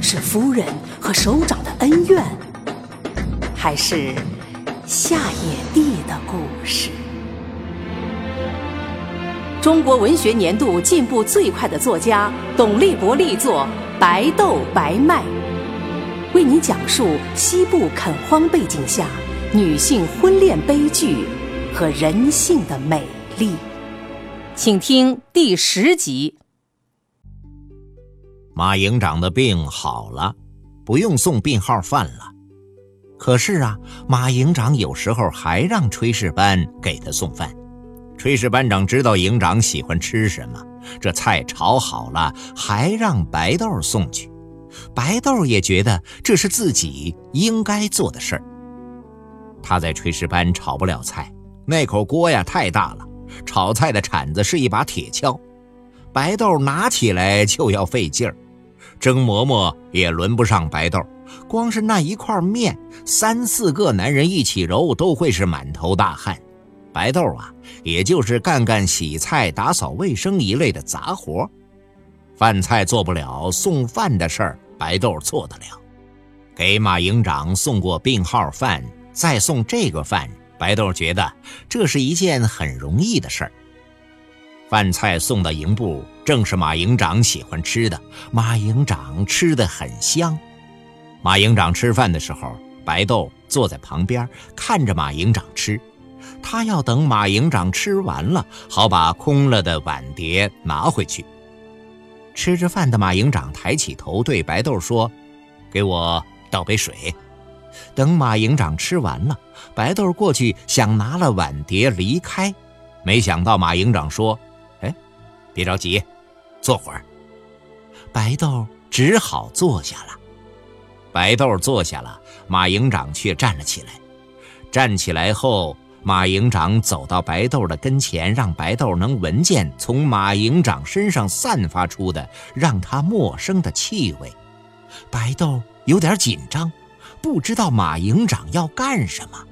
是夫人和首长的恩怨，还是下野地的故事？中国文学年度进步最快的作家董立博力作《白豆白麦》，为你讲述西部垦荒背景下女性婚恋悲剧和人性的美丽。请听第十集。马营长的病好了，不用送病号饭了。可是啊，马营长有时候还让炊事班给他送饭。炊事班长知道营长喜欢吃什么，这菜炒好了还让白豆送去。白豆也觉得这是自己应该做的事儿。他在炊事班炒不了菜，那口锅呀太大了，炒菜的铲子是一把铁锹，白豆拿起来就要费劲儿。蒸馍馍也轮不上白豆，光是那一块面，三四个男人一起揉都会是满头大汗。白豆啊，也就是干干洗菜、打扫卫生一类的杂活，饭菜做不了，送饭的事儿白豆做得了。给马营长送过病号饭，再送这个饭，白豆觉得这是一件很容易的事儿。饭菜送到营部，正是马营长喜欢吃的，马营长吃的很香。马营长吃饭的时候，白豆坐在旁边看着马营长吃。他要等马营长吃完了，好把空了的碗碟拿回去。吃着饭的马营长抬起头对白豆说：“给我倒杯水。”等马营长吃完了，白豆过去想拿了碗碟离开，没想到马营长说：“，别着急，坐会儿。”白豆只好坐下了。白豆坐下了，马营长却站了起来。站起来后。马营长走到白豆的跟前，让白豆能闻见从马营长身上散发出的让他陌生的气味。白豆有点紧张，不知道马营长要干什么。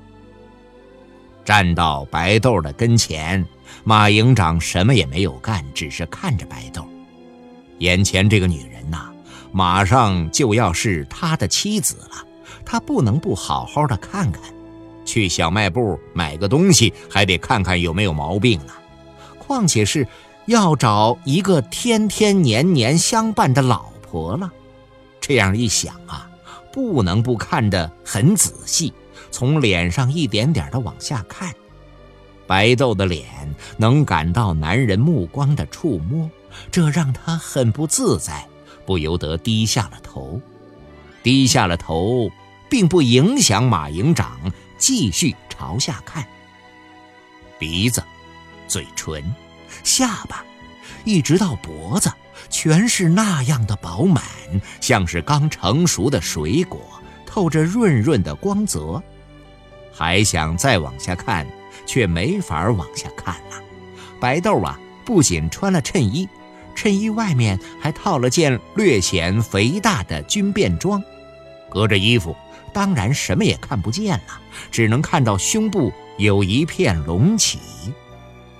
站到白豆的跟前，马营长什么也没有干，只是看着白豆。眼前这个女人呐，马上就要是他的妻子了，他不能不好好的看看。去小卖部买个东西，还得看看有没有毛病呢。况且是要找一个天天年年相伴的老婆了。这样一想啊，不能不看得很仔细，从脸上一点点的往下看。白豆的脸能感到男人目光的触摸，这让他很不自在，不由得低下了头。低下了头，并不影响马营长。继续朝下看，鼻子、嘴唇、下巴，一直到脖子，全是那样的饱满，像是刚成熟的水果，透着润润的光泽。还想再往下看，却没法往下看了。白豆啊，不仅穿了衬衣，衬衣外面还套了件略显肥大的军便装，隔着衣服。当然什么也看不见了，只能看到胸部有一片隆起。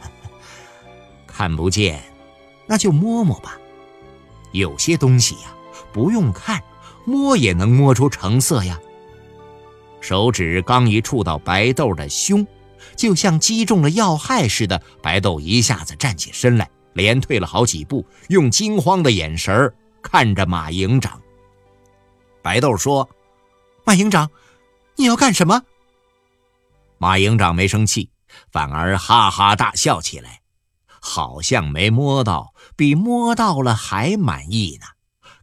看不见，那就摸摸吧。有些东西呀，不用看，摸也能摸出成色呀。手指刚一触到白豆的胸，就像击中了要害似的，白豆一下子站起身来，连退了好几步，用惊慌的眼神看着马营长。白豆说。马营长，你要干什么？马营长没生气，反而哈哈大笑起来，好像没摸到，比摸到了还满意呢。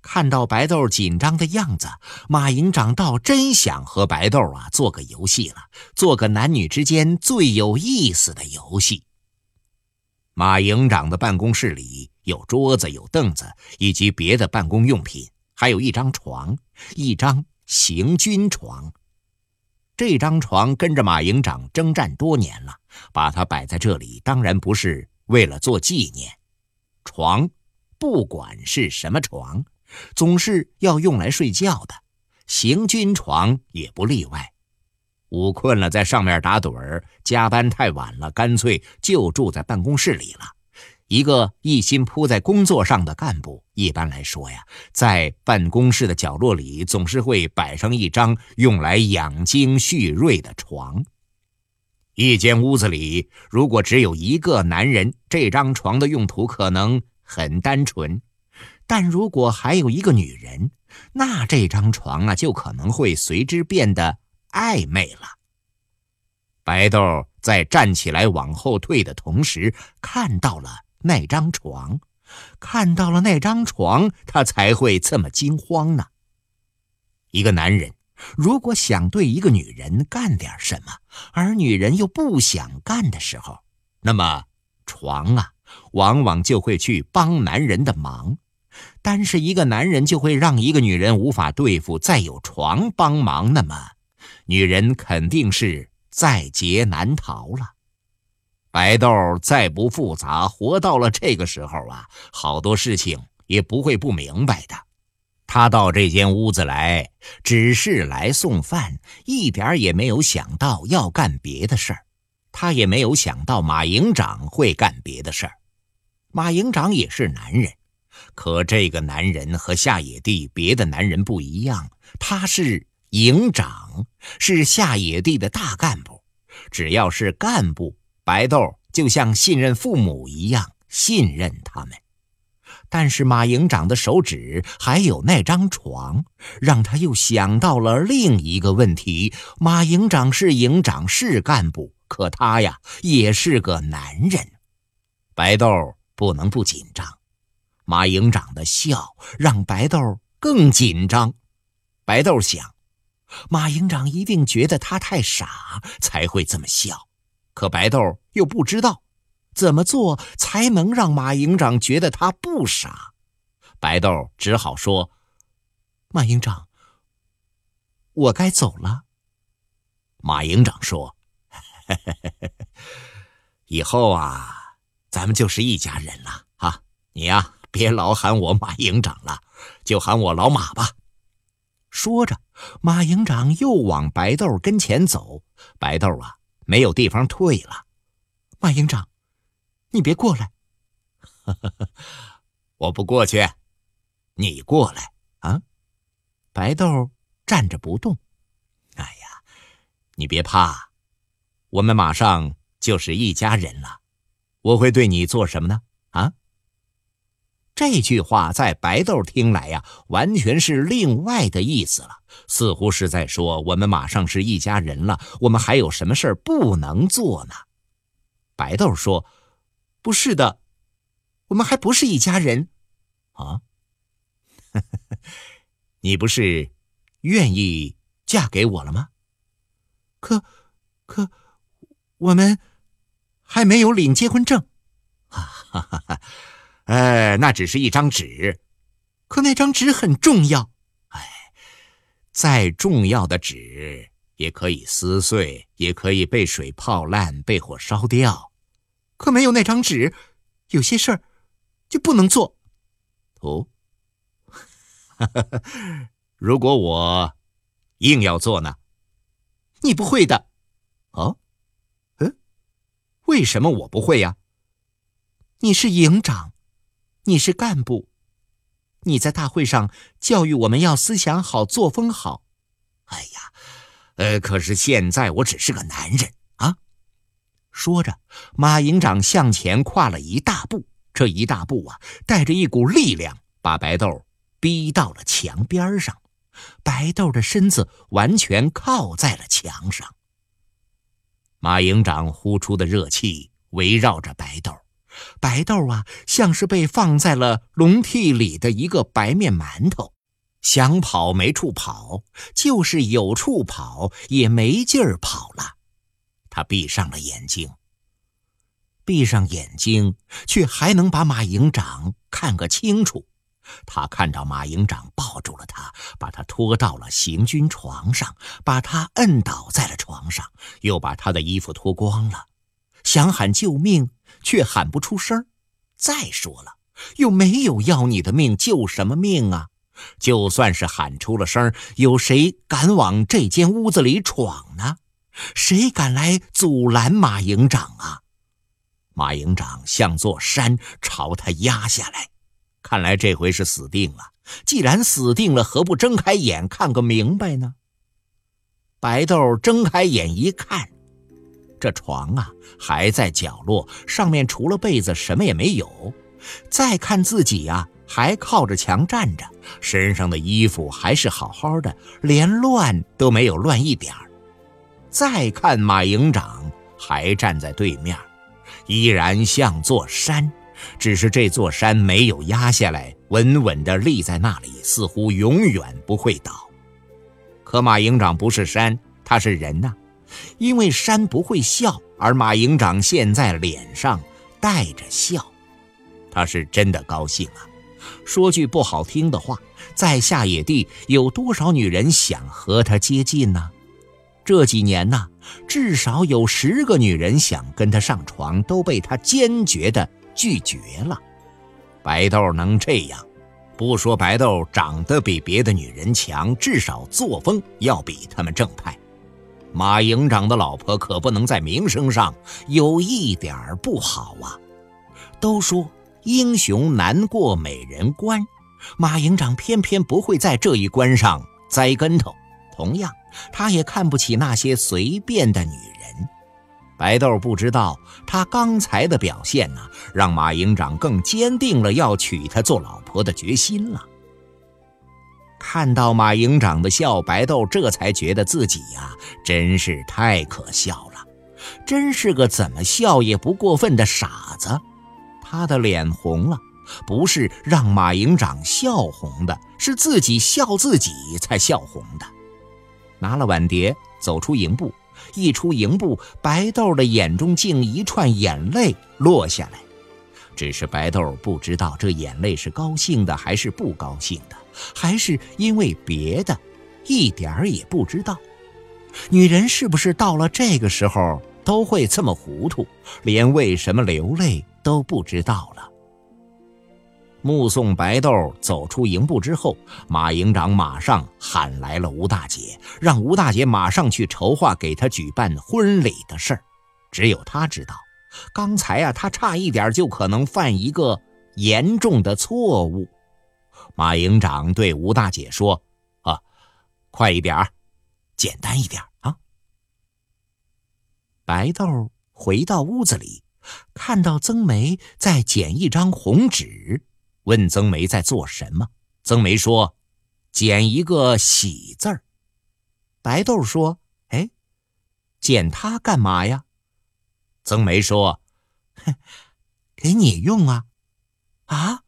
看到白豆紧张的样子，马营长倒真想和白豆啊做个游戏了，做个男女之间最有意思的游戏。马营长的办公室里有桌子、有凳子以及别的办公用品。还有一张床，一张行军床。这张床跟着马营长征战多年了，把它摆在这里，当然不是为了做纪念。床，不管是什么床，总是要用来睡觉的，行军床也不例外。午困了，在上面打盹儿；加班太晚了，干脆就住在办公室里了。一个一心扑在工作上的干部，一般来说呀，在办公室的角落里总是会摆上一张用来养精蓄锐的床。一间屋子里如果只有一个男人，这张床的用途可能很单纯；但如果还有一个女人，那这张床啊就可能会随之变得暧昧了。白豆在站起来往后退的同时，看到了那张床，看到了那张床，他才会这么惊慌呢。一个男人。如果想对一个女人干点什么，而女人又不想干的时候，那么床啊，往往就会去帮男人的忙。但是一个男人就会让一个女人无法对付，再有床帮忙，那么女人肯定是在劫难逃了。白豆再不复杂，活到了这个时候啊，好多事情也不会不明白的。他到这间屋子来，只是来送饭，一点也没有想到要干别的事儿。他也没有想到马营长会干别的事儿。马营长也是男人，可这个男人和下野地别的男人不一样，他是营长，是下野地的大干部。只要是干部，白豆就像信任父母一样信任他们。但是马营长的手指还有那张床，让他又想到了另一个问题：马营长是营长，是干部，可他呀也是个男人。白豆不能不紧张。马营长的笑让白豆更紧张。白豆想，马营长一定觉得他太傻才会这么笑，可白豆又不知道。怎么做才能让马营长觉得他不傻？白豆只好说：“马营长，我该走了。”马营长说：“以后啊，咱们就是一家人了啊！你呀，别老喊我马营长了，就喊我老马吧。”说着，马营长又往白豆跟前走。白豆啊，没有地方退了。马营长。你别过来，我不过去，你过来啊！白豆站着不动。哎呀，你别怕，我们马上就是一家人了。我会对你做什么呢？啊？这句话在白豆听来呀，完全是另外的意思了，似乎是在说我们马上是一家人了，我们还有什么事儿不能做呢？白豆说。不是的，我们还不是一家人，啊！你不是愿意嫁给我了吗？可，可，我们还没有领结婚证，哈哈哈哈！哎，那只是一张纸，可那张纸很重要。哎，再重要的纸也可以撕碎，也可以被水泡烂，被火烧掉。可没有那张纸，有些事儿就不能做。哦，如果我硬要做呢？你不会的。哦，嗯，为什么我不会呀？你是营长，你是干部，你在大会上教育我们要思想好、作风好。哎呀，呃，可是现在我只是个男人啊。说着，马营长向前跨了一大步。这一大步啊，带着一股力量，把白豆逼到了墙边上。白豆的身子完全靠在了墙上。马营长呼出的热气围绕着白豆，白豆啊，像是被放在了笼屉里的一个白面馒头，想跑没处跑，就是有处跑也没劲儿跑了。他闭上了眼睛，闭上眼睛，却还能把马营长看个清楚。他看到马营长抱住了他，把他拖到了行军床上，把他摁倒在了床上，又把他的衣服脱光了，想喊救命，却喊不出声再说了，又没有要你的命，救什么命啊？就算是喊出了声，有谁敢往这间屋子里闯呢？谁敢来阻拦马营长啊？马营长像座山朝他压下来，看来这回是死定了。既然死定了，何不睁开眼看个明白呢？白豆睁开眼一看，这床啊还在角落，上面除了被子什么也没有。再看自己呀。还靠着墙站着，身上的衣服还是好好的，连乱都没有乱一点儿。再看马营长还站在对面，依然像座山，只是这座山没有压下来，稳稳地立在那里，似乎永远不会倒。可马营长不是山，他是人呐，因为山不会笑，而马营长现在脸上带着笑，他是真的高兴啊。说句不好听的话，在下野地有多少女人想和他接近呢？这几年呢，至少有十个女人想跟他上床，都被他坚决的拒绝了。白豆能这样，不说白豆长得比别的女人强，至少作风要比他们正派。马营长的老婆可不能在名声上有一点不好啊！都说。英雄难过美人关，马营长偏偏不会在这一关上栽跟头。同样，他也看不起那些随便的女人。白豆不知道，他刚才的表现呢，让马营长更坚定了要娶她做老婆的决心了。看到马营长的笑，白豆这才觉得自己呀，真是太可笑了，真是个怎么笑也不过分的傻子。他的脸红了，不是让马营长笑红的，是自己笑自己才笑红的。拿了碗碟，走出营部，一出营部，白豆的眼中竟一串眼泪落下来。只是白豆不知道这眼泪是高兴的还是不高兴的，还是因为别的，一点儿也不知道。女人是不是到了这个时候都会这么糊涂，连为什么流泪？都不知道了。目送白豆走出营部之后，马营长马上喊来了吴大姐，让吴大姐马上去筹划给他举办婚礼的事儿。只有他知道，刚才啊，他差一点就可能犯一个严重的错误。马营长对吴大姐说：“啊，快一点简单一点啊。”白豆回到屋子里。看到曾梅在剪一张红纸，问曾梅在做什么。曾梅说：“剪一个喜字儿。”白豆说：“哎，剪它干嘛呀？”曾梅说：“哼，给你用啊。”啊，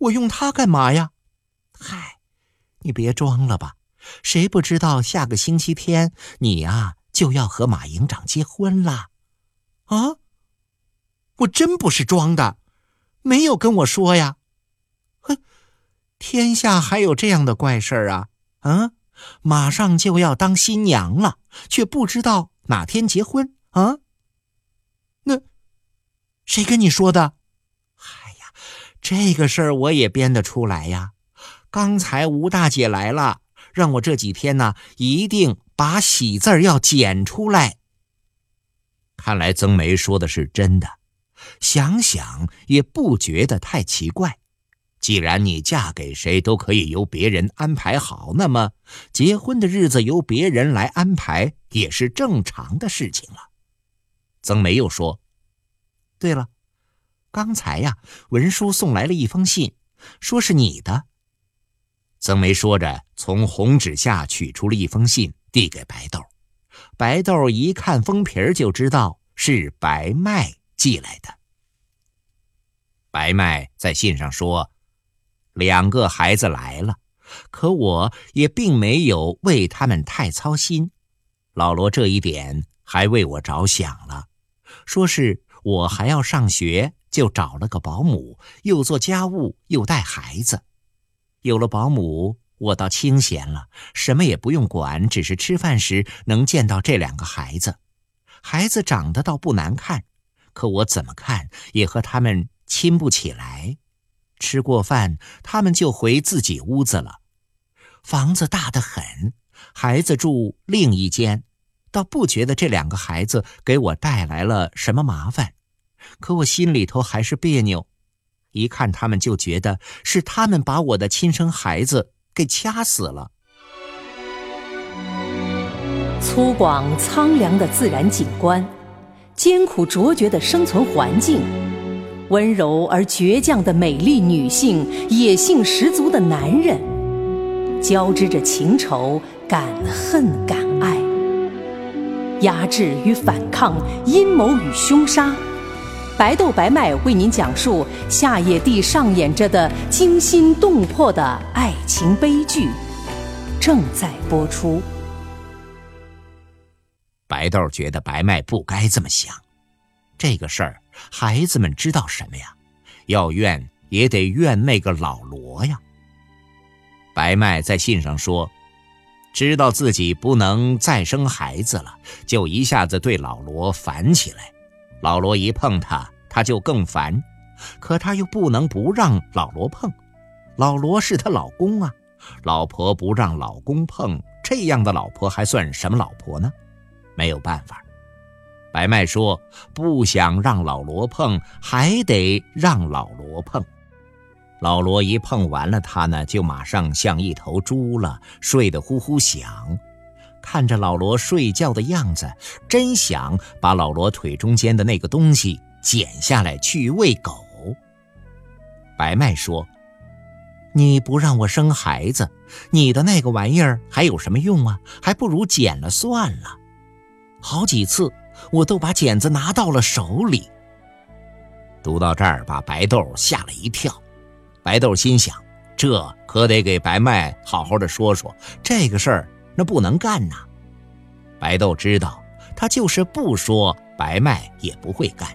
我用它干嘛呀？嗨，你别装了吧。谁不知道下个星期天你呀就要和马营长结婚了？啊？我真不是装的，没有跟我说呀。哼，天下还有这样的怪事儿啊！啊，马上就要当新娘了，却不知道哪天结婚啊？那谁跟你说的？这个事儿我也编得出来呀。刚才吴大姐来了，让我这几天呢，一定把喜字要剪出来。看来曾梅说的是真的。想想也不觉得太奇怪。既然你嫁给谁都可以由别人安排好，那么结婚的日子由别人来安排也是正常的事情了。曾梅又说：“对了，刚才呀，文书送来了一封信，说是你的。”曾梅说着，从红纸下取出了一封信，递给白豆。白豆一看封皮就知道是白麦。寄来的。白麦在信上说：“两个孩子来了，可我也并没有为他们太操心。老罗这一点还为我着想了，说是我还要上学，就找了个保姆，又做家务又带孩子。有了保姆，我倒清闲了，什么也不用管，只是吃饭时能见到这两个孩子。孩子长得倒不难看，可我怎么看也和他们亲不起来。吃过饭，他们就回自己屋子了。房子大得很，孩子住另一间，倒不觉得这两个孩子给我带来了什么麻烦。可我心里头还是别扭，一看他们就觉得是他们把我的亲生孩子给掐死了。粗犷苍凉的自然景观，艰苦卓绝的生存环境，温柔而倔强的美丽女性，野性十足的男人，交织着情仇、敢恨敢爱，压制与反抗，阴谋与凶杀。白豆白麦为您讲述夏野地上演着的惊心动魄的爱情悲剧，正在播出。白豆觉得白麦不该这么想，这个事儿孩子们知道什么呀？要怨也得怨那个老罗呀。白麦在信上说，知道自己不能再生孩子了，就一下子对老罗烦起来。老罗一碰他，他就更烦，可他又不能不让老罗碰，老罗是他老公啊，老婆不让老公碰，这样的老婆还算什么老婆呢？没有办法，白麦说不想让老罗碰，还得让老罗碰。老罗一碰完了，他呢就马上像一头猪了，睡得呼呼响。看着老罗睡觉的样子，真想把老罗腿中间的那个东西剪下来去喂狗。白麦说：“你不让我生孩子，你的那个玩意儿还有什么用啊？还不如剪了算了。”好几次，我都把剪子拿到了手里。读到这儿，把白豆吓了一跳。白豆心想：这可得给白麦好好的说说这个事儿，那不能干呐。白豆知道，他就是不说，白麦也不会干。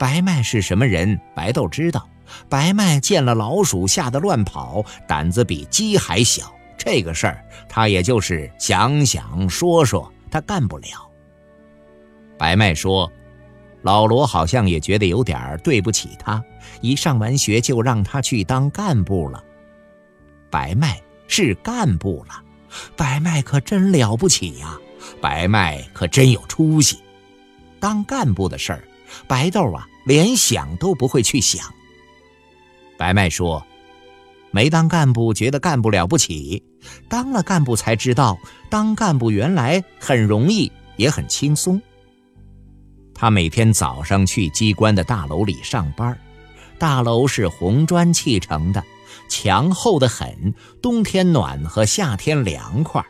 白麦是什么人？白豆知道。白麦见了老鼠吓得乱跑，胆子比鸡还小。这个事儿，他也就是想想说说，他干不了。白麦说：“老罗好像也觉得有点对不起他，一上完学就让他去当干部了。白麦是干部了，白麦可真了不起呀！白麦可真有出息。当干部的事儿，白豆啊连想都不会去想。白麦说：没当干部觉得干部了不起，当了干部才知道当干部原来很容易，也很轻松。”他每天早上去机关的大楼里上班，大楼是红砖砌成的，墙厚得很，冬天暖和，夏天凉快。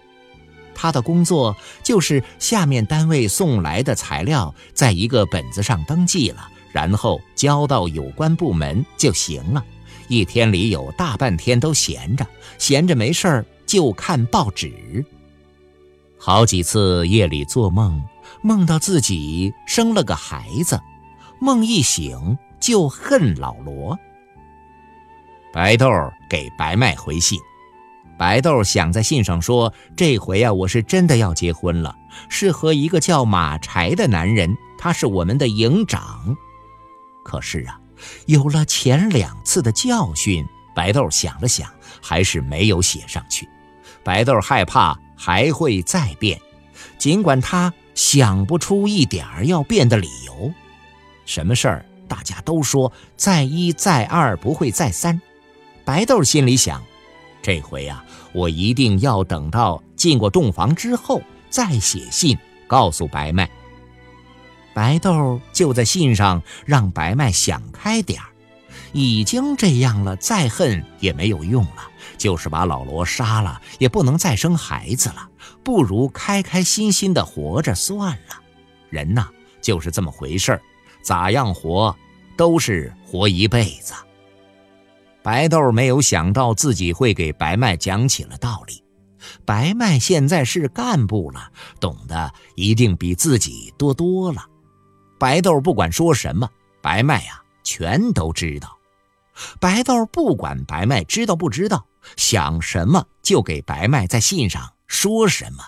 他的工作就是下面单位送来的材料，在一个本子上登记了，然后交到有关部门就行了。一天里有大半天都闲着，闲着没事儿就看报纸。好几次夜里做梦。梦到自己生了个孩子，梦一醒就恨老罗。白豆给白麦回信，白豆想在信上说：“这回啊，我是真的要结婚了，是和一个叫马柴的男人，他是我们的营长。”可是啊，有了前两次的教训，白豆想了想，还是没有写上去。白豆害怕还会再变，尽管他。想不出一点儿要变的理由，什么事儿大家都说再一再二不会再三。白豆心里想，这回呀，我一定要等到进过洞房之后再写信告诉白麦。白豆就在信上让白麦想开点儿，已经这样了，再恨也没有用了。就是把老罗杀了，也不能再生孩子了，不如开开心心的活着算了。人呐，就是这么回事儿，咋样活，都是活一辈子。白豆没有想到自己会给白麦讲起了道理。白麦现在是干部了，懂得一定比自己多多了。白豆不管说什么，白麦呀全都知道。白豆不管白麦知道不知道，想什么就给白麦在信上说什么。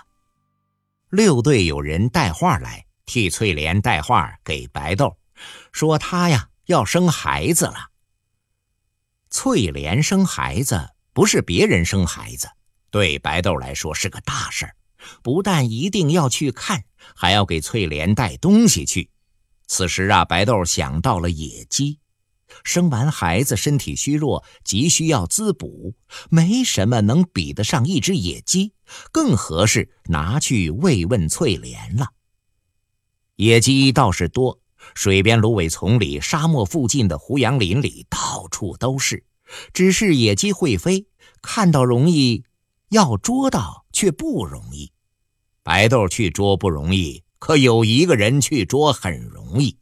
六队有人带话来，替翠莲带话给白豆，说他呀要生孩子了。翠莲生孩子不是别人生孩子，对白豆来说是个大事儿，不但一定要去看，还要给翠莲带东西去。此时啊，白豆想到了野鸡。生完孩子，身体虚弱，急需要滋补，没什么能比得上一只野鸡，更合适拿去慰问翠莲了。野鸡倒是多，水边芦苇丛里、沙漠附近的胡杨林里，到处都是。只是野鸡会飞，看到容易，要捉到却不容易。白豆去捉不容易，可有一个人去捉很容易。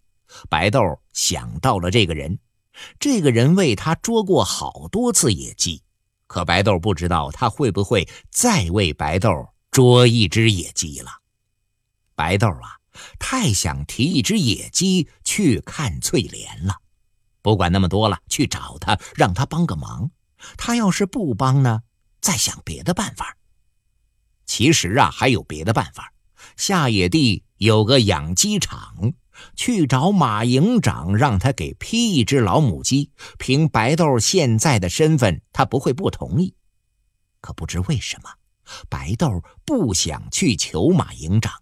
白豆想到了这个人。这个人为他捉过好多次野鸡，可白豆不知道他会不会再为白豆捉一只野鸡了。白豆啊，太想提一只野鸡去看翠莲了。不管那么多了，去找他，让他帮个忙。他要是不帮呢，再想别的办法。其实啊，还有别的办法。下野地有个养鸡场。去找马营长，让他给批一只老母鸡。凭白豆现在的身份，他不会不同意。可不知为什么，白豆不想去求马营长，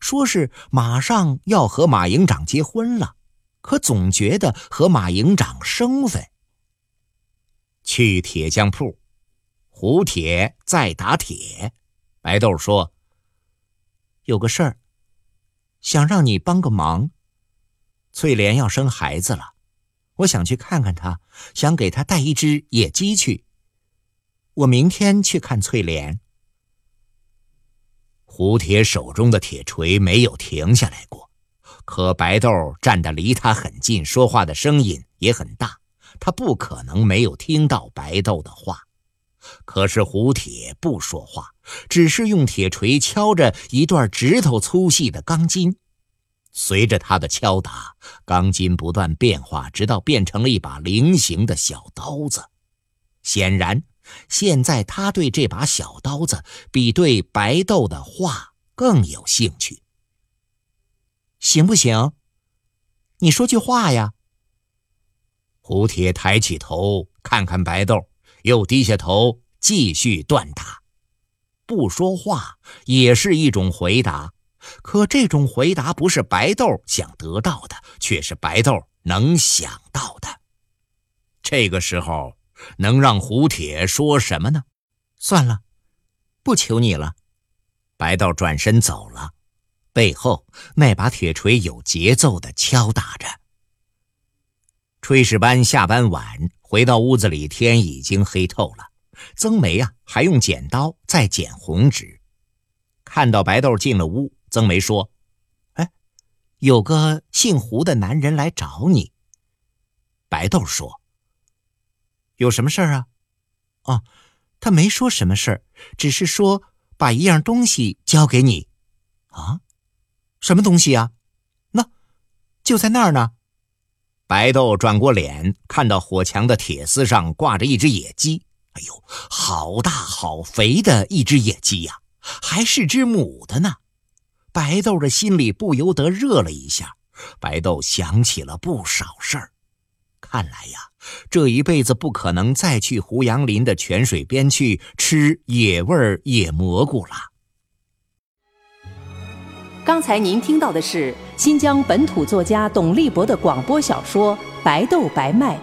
说是马上要和马营长结婚了，可总觉得和马营长生分。去铁匠铺，胡铁在打铁。白豆说：“有个事儿。”想让你帮个忙，翠莲要生孩子了，我想去看看她，想给她带一只野鸡去。我明天去看翠莲。胡铁手中的铁锤没有停下来过，可白豆站得离他很近，说话的声音也很大，他不可能没有听到白豆的话。可是胡铁不说话，只是用铁锤敲着一段指头粗细的钢筋。随着他的敲打，钢筋不断变化，直到变成了一把菱形的小刀子。显然，现在他对这把小刀子比对白豆的话更有兴趣。行不行？你说句话呀！胡铁抬起头看看白豆。又低下头继续锻打，不说话也是一种回答。可这种回答不是白豆想得到的，却是白豆能想到的。这个时候能让胡铁说什么呢？算了，不求你了。白豆转身走了，背后那把铁锤有节奏地敲打着。炊事班下班晚。回到屋子里，天已经黑透了。曾梅啊，还用剪刀在剪红纸。看到白豆进了屋，曾梅说：“哎，有个姓胡的男人来找你。”白豆说：“有什么事儿啊？”“哦，他没说什么事儿，只是说把一样东西交给你。”“啊，什么东西啊？”“那，就在那儿呢。”白豆转过脸，看到火墙的铁丝上挂着一只野鸡。哎呦，好大好肥的一只野鸡呀，还是只母的呢！白豆的心里不由得热了一下。白豆想起了不少事儿，看来呀，这一辈子不可能再去胡杨林的泉水边去吃野味野蘑菇了。刚才您听到的是新疆本土作家董立博的广播小说《白豆白麦》，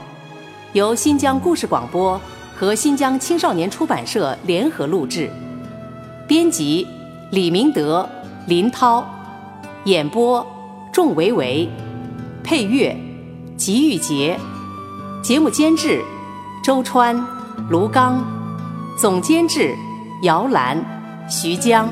由新疆故事广播和新疆青少年出版社联合录制，编辑李明德、林涛，演播仲维维，配乐吉玉杰，节目监制周川、卢刚，总监制姚兰、徐江。